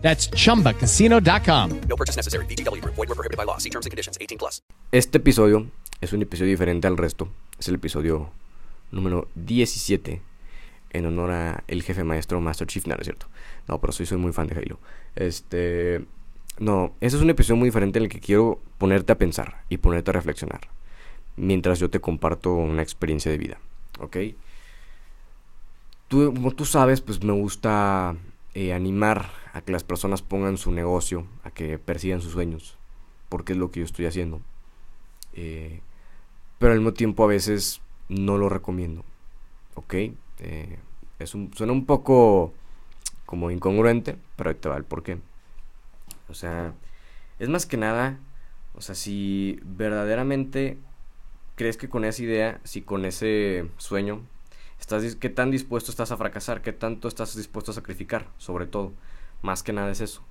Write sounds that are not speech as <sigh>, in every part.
That's chumbacasino.com. No purchase necessary. Group. Void were prohibited by law. See terms and conditions. 18 plus. Este episodio es un episodio diferente al resto. Es el episodio número 17 en honor a el jefe maestro Master Chief. No, no es cierto. No, pero soy, soy muy fan de Halo. Este... No, ese es un episodio muy diferente en el que quiero ponerte a pensar y ponerte a reflexionar. Mientras yo te comparto una experiencia de vida. ¿Ok? Tú, como tú sabes, pues me gusta eh, animar a que las personas pongan su negocio, a que persigan sus sueños, porque es lo que yo estoy haciendo. Eh, pero al mismo tiempo a veces no lo recomiendo. ¿Ok? Eh, es un, suena un poco como incongruente, pero ahí te va el porqué. O sea, es más que nada, o sea, si verdaderamente crees que con esa idea, si con ese sueño, estás, ¿qué tan dispuesto estás a fracasar? ¿Qué tanto estás dispuesto a sacrificar? Sobre todo, más que nada es eso.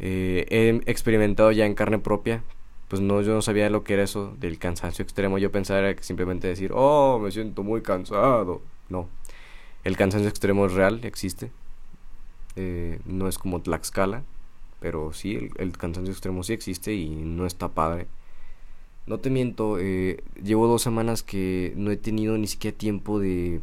Eh, he experimentado ya en carne propia, pues no, yo no sabía lo que era eso del cansancio extremo. Yo pensaba que simplemente decir, oh, me siento muy cansado. No, el cansancio extremo es real, existe. Eh, no es como Tlaxcala, pero sí, el, cansancio extremo sí existe y no está padre. No te miento, eh, llevo dos semanas que no he tenido ni siquiera tiempo de,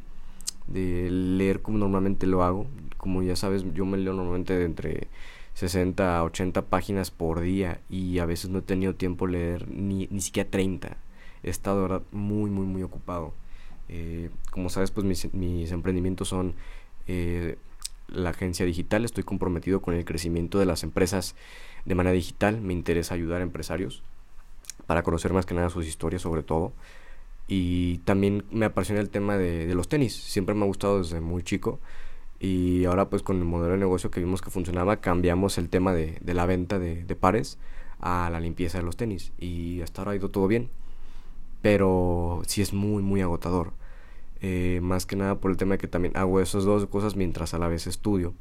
leer como normalmente lo hago. Como ya sabes, yo me leo normalmente entre 60 a 80 páginas por día y a veces no he tenido tiempo de leer ni, ni siquiera 30. He estado, verdad, muy, muy, muy ocupado. Eh, como sabes, pues mis, mis emprendimientos son eh, la agencia digital. Estoy comprometido con el crecimiento de las empresas de manera digital. Me interesa ayudar a empresarios para conocer más que nada sus historias sobre todo. Y también me apasiona el tema de, los tenis. Siempre me ha gustado desde muy chico. Y ahora pues con el modelo de negocio que vimos que funcionaba, cambiamos el tema de, la venta de, de, pares a la limpieza de los tenis. Y hasta ahora ha ido todo bien. Pero sí es muy, muy agotador. Eh, más que nada por el tema de que también hago esas dos cosas mientras a la vez estudio.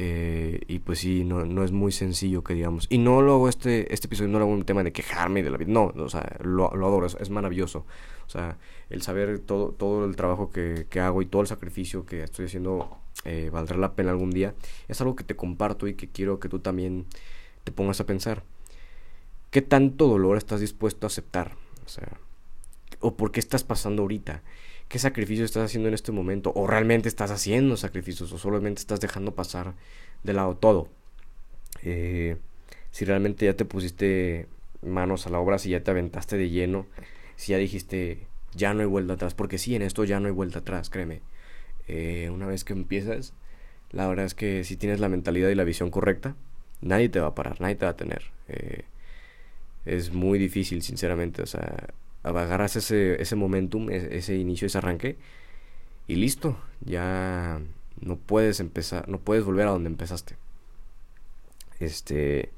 Eh, y pues sí, no, no, es muy sencillo que digamos. Y no lo hago este, este episodio, no lo hago un tema de quejarme de la vida. No, o sea, lo, adoro, es, es, maravilloso. O sea, el saber todo, todo el trabajo que, que hago y todo el sacrificio que estoy haciendo eh, valdrá la pena algún día. Es algo que te comparto y que quiero que tú también te pongas a pensar. ¿Qué tanto dolor estás dispuesto a aceptar? O sea, o por qué estás pasando ahorita. ¿Qué sacrificio estás haciendo en este momento? ¿O realmente estás haciendo sacrificios? ¿O solamente estás dejando pasar de lado todo? Eh, si realmente ya te pusiste manos a la obra, si ya te aventaste de lleno, si ya dijiste, ya no hay vuelta atrás, porque sí, en esto ya no hay vuelta atrás, créeme. Eh, una vez que empiezas, la verdad es que si tienes la mentalidad y la visión correcta, nadie te va a parar, nadie te va a tener. Eh, es muy difícil, sinceramente, o sea, agarras ese, ese momentum, ese inicio, ese arranque y listo, ya no puedes empezar, no puedes volver a donde empezaste. Este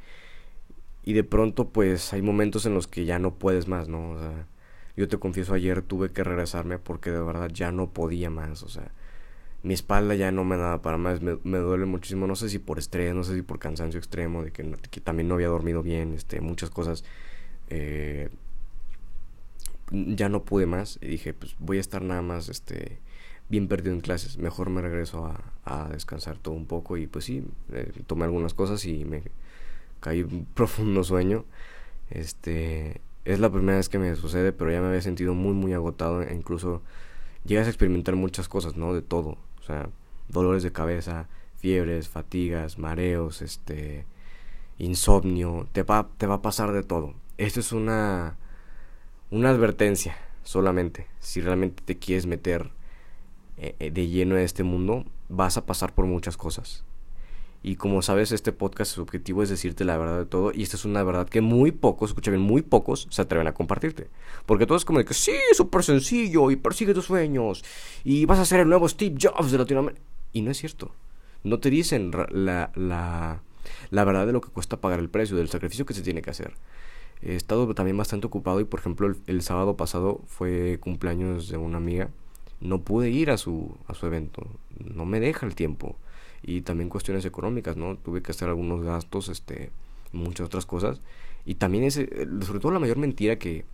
y de pronto pues hay momentos en los que ya no puedes más, ¿no? O sea, yo te confieso ayer tuve que regresarme porque de verdad ya no podía más, o sea, mi espalda ya no me daba para más, me, me duele muchísimo, no sé si por estrés, no sé si por cansancio extremo, de que, que también no había dormido bien, este, muchas cosas. Eh, ya no pude más y dije, pues voy a estar nada más este bien perdido en clases, mejor me regreso a, descansar todo un poco y pues sí, eh, tomé algunas cosas y me caí un <laughs> profundo sueño. Este, es la primera vez que me sucede, pero ya me había sentido muy muy agotado, e incluso llegas a experimentar muchas cosas, ¿no? De todo, o sea, dolores de cabeza, fiebres, fatigas, mareos, este insomnio, te va te va a pasar de todo. Esto es una una advertencia solamente. Si realmente te quieres meter eh, de lleno en este mundo, vas a pasar por muchas cosas. Y como sabes, este podcast, su objetivo es decirte la verdad de todo. Y esta es una verdad que muy pocos, escucha bien, muy pocos se atreven a compartirte. Porque todo es como de que sí, es súper sencillo y persigue tus sueños. Y vas a ser el nuevo Steve Jobs de Latinoamérica. Y no es cierto. No te dicen la, la, la verdad de lo que cuesta pagar el precio, del sacrificio que se tiene que hacer. He estado también bastante ocupado y por ejemplo el, sábado pasado fue cumpleaños de una amiga. No pude ir a su, a su evento. No me deja el tiempo. Y también cuestiones económicas, ¿no? Tuve que hacer algunos gastos, este, muchas otras cosas. Y también ese, sobre todo la mayor mentira que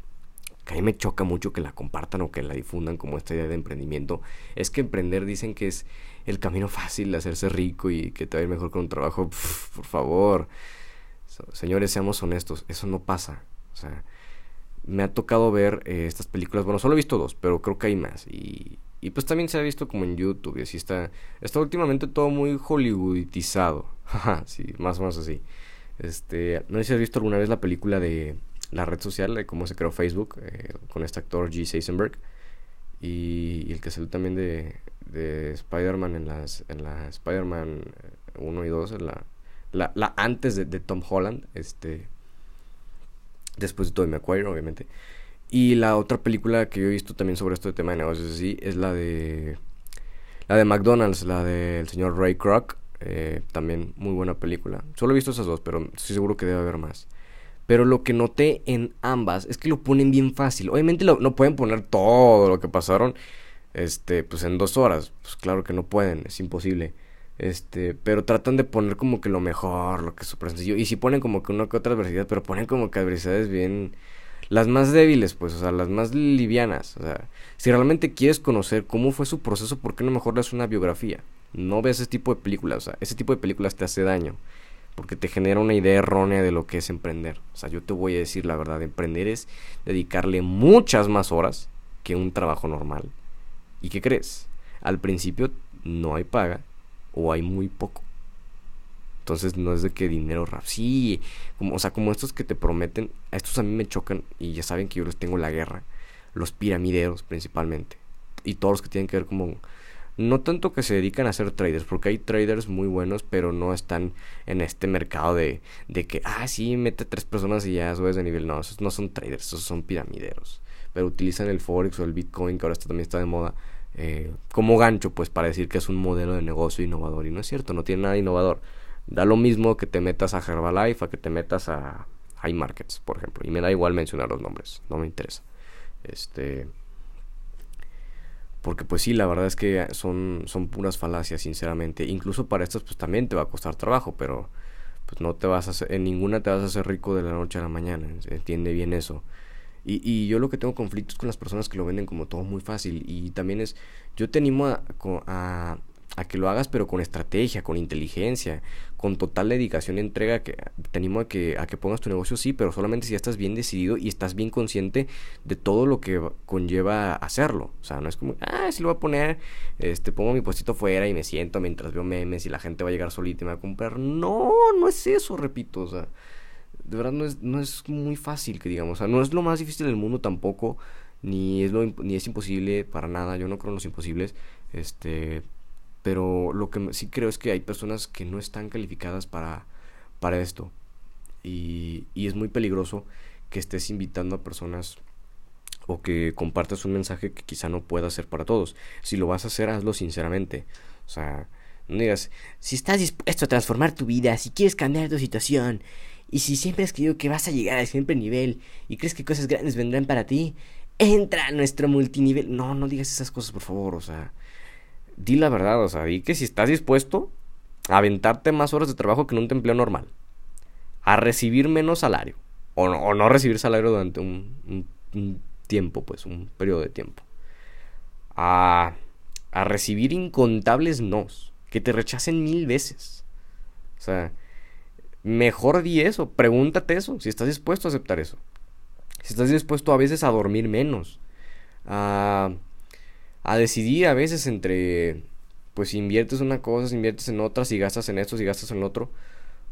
a mí me choca mucho que la compartan o que la difundan como esta idea de emprendimiento, es que emprender dicen que es el camino fácil de hacerse rico y que te va a ir mejor con un trabajo. por favor, señores, seamos honestos, eso no pasa. O sea, me ha tocado ver eh, estas películas, bueno, solo he visto dos, pero creo que hay más. Y, y pues también se ha visto como en YouTube y así está. Está últimamente todo muy hollywoodizado. <laughs> sí, más o menos así. Este, no sé si has visto alguna vez la película de la red social, de cómo se creó Facebook, eh, con este actor G. Seisenberg. Y, el que salió también de, de Spider-Man en las en la Spider-Man 1 y 2, en la, la, la antes de, de, Tom Holland, este después de Tobey Maguire, obviamente. Y la otra película que yo he visto también sobre este tema de negocios así es la de la de McDonald's, la del señor Ray Kroc, eh, también muy buena película. Solo he visto esas dos, pero estoy seguro que debe haber más. Pero lo que noté en ambas es que lo ponen bien fácil. Obviamente no pueden poner todo lo que pasaron este, pues en dos horas. Pues claro que no pueden, es imposible. Este, pero tratan de poner como que lo mejor, lo que es súper. Y si ponen como que una que otra adversidad, pero ponen como que adversidades bien. Las más débiles, pues, o sea, las más livianas. O sea, si realmente quieres conocer cómo fue su proceso, ¿por qué no mejor lees una biografía? No veas ese tipo de películas, o sea, ese tipo de películas te hace daño. Porque te genera una idea errónea de lo que es emprender. O sea, yo te voy a decir la verdad, emprender es dedicarle muchas más horas que un trabajo normal. ¿Y qué crees? Al principio no hay paga o hay muy poco. Entonces no es de que dinero rap. Sí, como, o sea, como estos que te prometen, a estos a mí me chocan y ya saben que yo les tengo la guerra. Los piramideros principalmente. Y todos los que tienen que ver como... No tanto que se dedican a ser traders, porque hay traders muy buenos, pero no están en este mercado de, de que, ah, sí, mete tres personas y ya subes de nivel. No, esos no son traders, esos son piramideros pero utilizan el Forex o el Bitcoin, que ahora también está de moda, eh, como gancho, pues para decir que es un modelo de negocio innovador. Y no es cierto, no tiene nada innovador. Da lo mismo que te metas a Herbalife, a que te metas a iMarkets, por ejemplo. Y me da igual mencionar los nombres, no me interesa. Este. Porque pues sí, la verdad es que son, son puras falacias, sinceramente. Incluso para estas pues también te va a costar trabajo, pero pues no te vas a hacer, en ninguna te vas a hacer rico de la noche a la mañana. Entiende bien eso. Y, y yo lo que tengo conflictos con las personas que lo venden como todo muy fácil. Y también es, yo te animo a, a, a que lo hagas pero con estrategia, con inteligencia, con total dedicación y entrega, que te animo a que, a que pongas tu negocio, sí, pero solamente si ya estás bien decidido y estás bien consciente de todo lo que conlleva hacerlo. O sea, no es como, ah, si lo voy a poner, este, pongo mi puestito fuera y me siento mientras veo memes y la gente va a llegar solita y me va a comprar. No, no es eso, repito, o sea de verdad no es, no es muy fácil que digamos, o sea, no es lo más difícil del mundo tampoco, ni es, lo, ni es imposible para nada, yo no creo en los imposibles, este, pero lo que sí creo es que hay personas que no están calificadas para, para esto, y, y es muy peligroso que estés invitando a personas o que compartas un mensaje que quizá no pueda ser para todos. Si lo vas a hacer, hazlo sinceramente. O sea, no digas, si estás dispuesto a transformar tu vida, si quieres cambiar tu situación, y si siempre has creído que vas a llegar al siempre nivel y crees que cosas grandes vendrán para ti, entra a nuestro multinivel. No, no digas esas cosas, por favor, o sea, di la verdad, o sea, di que si estás dispuesto a aventarte más horas de trabajo que en un empleo normal, a recibir menos salario, o no, recibir salario durante un, un, tiempo, pues, un periodo de tiempo, a, a recibir incontables nos, que te rechacen mil veces. O sea, mejor di eso, pregúntate eso, si estás dispuesto a aceptar eso. Si estás dispuesto a veces a dormir menos, a, a decidir a veces entre, pues si inviertes una cosa, si inviertes en otra, si gastas en esto, si gastas en otro,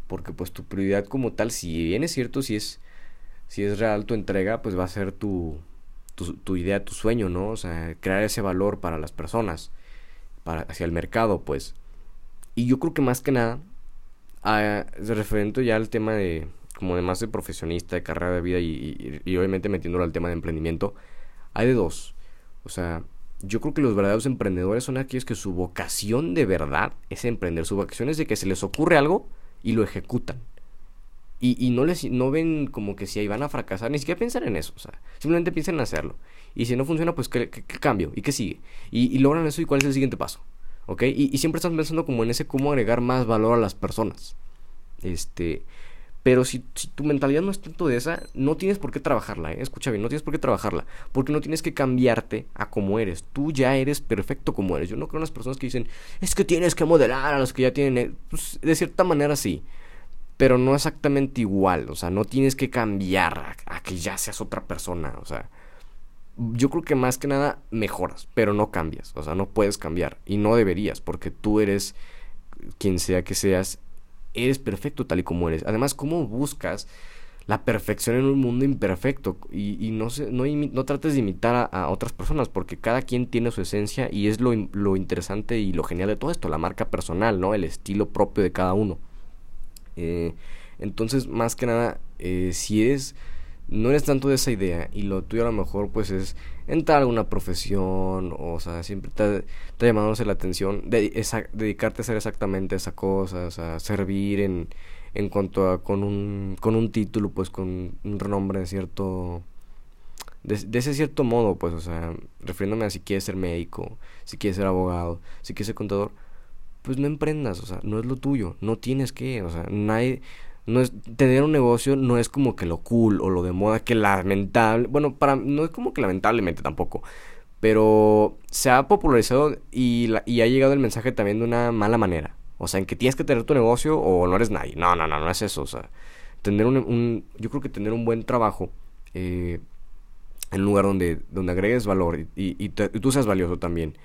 porque pues tu prioridad como tal, si bien es cierto, si es, si es real tu entrega, pues va a ser tu, tu, idea, tu sueño, ¿no? O sea, crear ese valor para las personas, para, hacia el mercado, pues. Y yo creo que más que nada, Ah, referente ya al tema de, como de más de profesionista, de carrera de vida y, y, obviamente metiéndolo al tema de emprendimiento, hay de dos. O sea, yo creo que los verdaderos emprendedores son aquellos que su vocación de verdad es emprender. Su vocación es de que se les ocurre algo y lo ejecutan. Y, no, les, no ven como que si ahí van a fracasar, ni siquiera piensan en eso, o sea, simplemente piensan en hacerlo. Y si no funciona, pues ¿qué, cambio? ¿Y qué sigue? Y, logran eso y cuál es el siguiente paso. ¿Ok? Y, siempre están pensando como en ese cómo agregar más valor a las personas. Este... Pero si, tu mentalidad no es tanto de esa, no tienes por qué trabajarla, ¿eh? escucha bien, no tienes por qué trabajarla, porque no tienes que cambiarte a como eres, tú ya eres perfecto como eres. Yo no creo en las personas que dicen, es que tienes que modelar a los que ya tienen, e-". pues, de cierta manera sí, pero no exactamente igual, o sea, no tienes que cambiar a, que ya seas otra persona, o sea, yo creo que más que nada mejoras, pero no cambias, o sea, no puedes cambiar y no deberías, porque tú eres quien sea que seas, eres perfecto tal y como eres. Además, ¿cómo buscas la perfección en un mundo imperfecto? Y, no, no, no, trates de imitar a, otras personas, porque cada quien tiene su esencia y es lo, lo interesante y lo genial de todo esto, la marca personal, ¿no? El estilo propio de cada uno. Eh, entonces, más que nada, eh, si es no eres tanto de esa idea y lo tuyo a lo mejor pues es entrar a alguna profesión o, sea, siempre te, te llamándose la atención, de, dedicarte a hacer exactamente esa cosa, o sea, servir en, en cuanto a con un, con un título, pues con un renombre de cierto... De, de, ese cierto modo, pues, o sea, refiriéndome a si quieres ser médico, si quieres ser abogado, si quieres ser contador, pues no emprendas, o sea, no es lo tuyo, no tienes que, o sea, nadie, no es, tener un negocio no es como que lo cool o lo de moda que lamentable, bueno, para, no es como que lamentablemente tampoco, pero se ha popularizado y, y ha llegado el mensaje también de una mala manera, o sea, en que tienes que tener tu negocio o no eres nadie, no, no, no, no es eso, o sea, tener un, un yo creo que tener un buen trabajo, eh, en un lugar donde, donde agregues valor y, y tú seas valioso también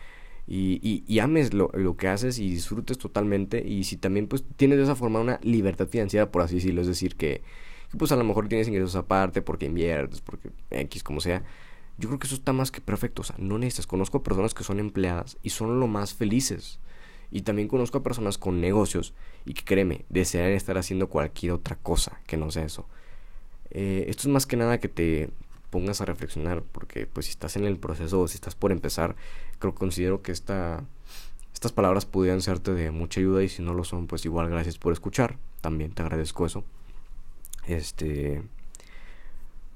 y, y, ames lo, lo, que haces y disfrutes totalmente y si también pues tienes de esa forma una libertad financiera por así decirlo, es decir que, pues a lo mejor tienes ingresos aparte porque inviertes, porque X como sea, yo creo que eso está más que perfecto, o sea, no necesitas, conozco a personas que son empleadas y son lo más felices y también conozco a personas con negocios y que créeme, desean estar haciendo cualquier otra cosa que no sea eso. Eh, esto es más que nada que te pongas a reflexionar, porque pues si estás en el proceso o si estás por empezar, creo considero que esta, estas palabras pudieran serte de mucha ayuda y si no lo son, pues igual gracias por escuchar, también te agradezco eso. Este,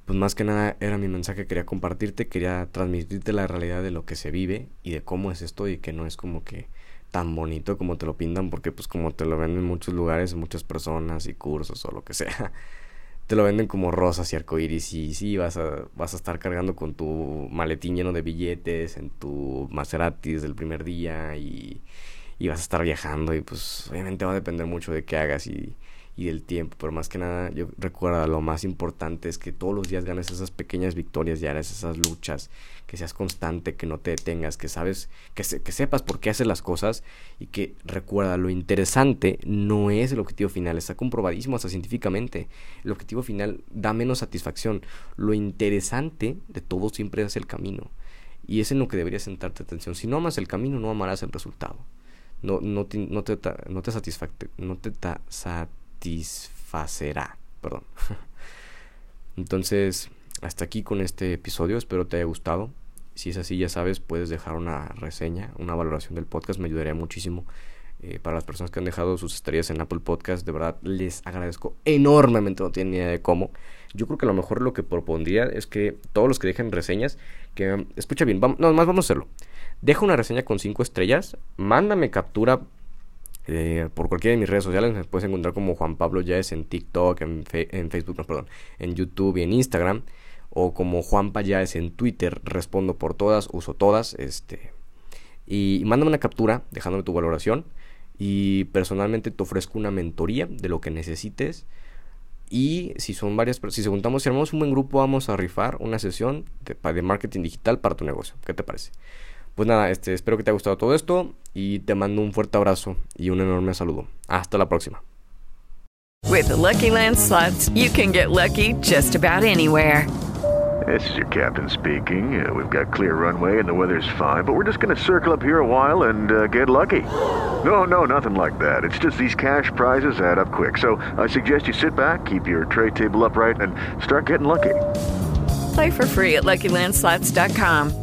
pues más que nada era mi mensaje que quería compartirte, quería transmitirte la realidad de lo que se vive y de cómo es esto y que no es como que tan bonito como te lo pintan, porque pues como te lo ven en muchos lugares, muchas personas y cursos o lo que sea te lo venden como rosas y arcoíris y sí, vas a, vas a estar cargando con tu maletín lleno de billetes en tu Maserati del primer día y, y vas a estar viajando y pues obviamente va a depender mucho de qué hagas y y del tiempo, pero más que nada yo recuerda lo más importante es que todos los días ganes esas pequeñas victorias diarias, esas luchas, que seas constante, que no te detengas, que sabes, que, que sepas por qué haces las cosas y que recuerda lo interesante no es el objetivo final, está comprobadísimo hasta científicamente. El objetivo final da menos satisfacción. Lo interesante de todo siempre es el camino. Y es en lo que deberías sentarte atención. Si no amas el camino, no amarás el resultado. No, no te, no te, no te satisfacerá. Perdón. <laughs> Entonces, hasta aquí con este episodio. Espero te haya gustado. Si es así, ya sabes, puedes dejar una reseña, una valoración del podcast. Me ayudaría muchísimo. Eh, para las personas que han dejado sus estrellas en Apple Podcast, de verdad les agradezco enormemente. No tienen ni idea de cómo. Yo creo que a lo mejor lo que propondría es que todos los que dejen reseñas, que escucha bien, vamos, más vamos a hacerlo. Deja una reseña con 5 estrellas, mándame captura eh, por cualquiera de mis redes sociales me puedes encontrar como Juan Pablo Yaes en TikTok, en, Facebook, no, perdón, en YouTube y en Instagram. O como Juan Yaes en Twitter. Respondo por todas, uso todas. Este. Y, mándame una captura dejándome tu valoración. Y personalmente te ofrezco una mentoría de lo que necesites. Y si son varias, si se juntamos, si armamos un buen grupo, vamos a rifar una sesión de, de marketing digital para tu negocio. ¿Qué te parece? Pues nada, este, espero que te haya gustado todo esto y te mando un fuerte abrazo y un enorme saludo. Hasta la próxima. With the Lucky Land slots, you can get lucky just about anywhere. This is your captain speaking. Uh, we've got clear runway and the weather's fine, but we're just going to circle up here a while and uh, get lucky. No, no, nothing like that. It's just these cash prizes add up quick. So I suggest you sit back, keep your tray table upright, and start getting lucky. Play for free at LuckyLandSlots.com.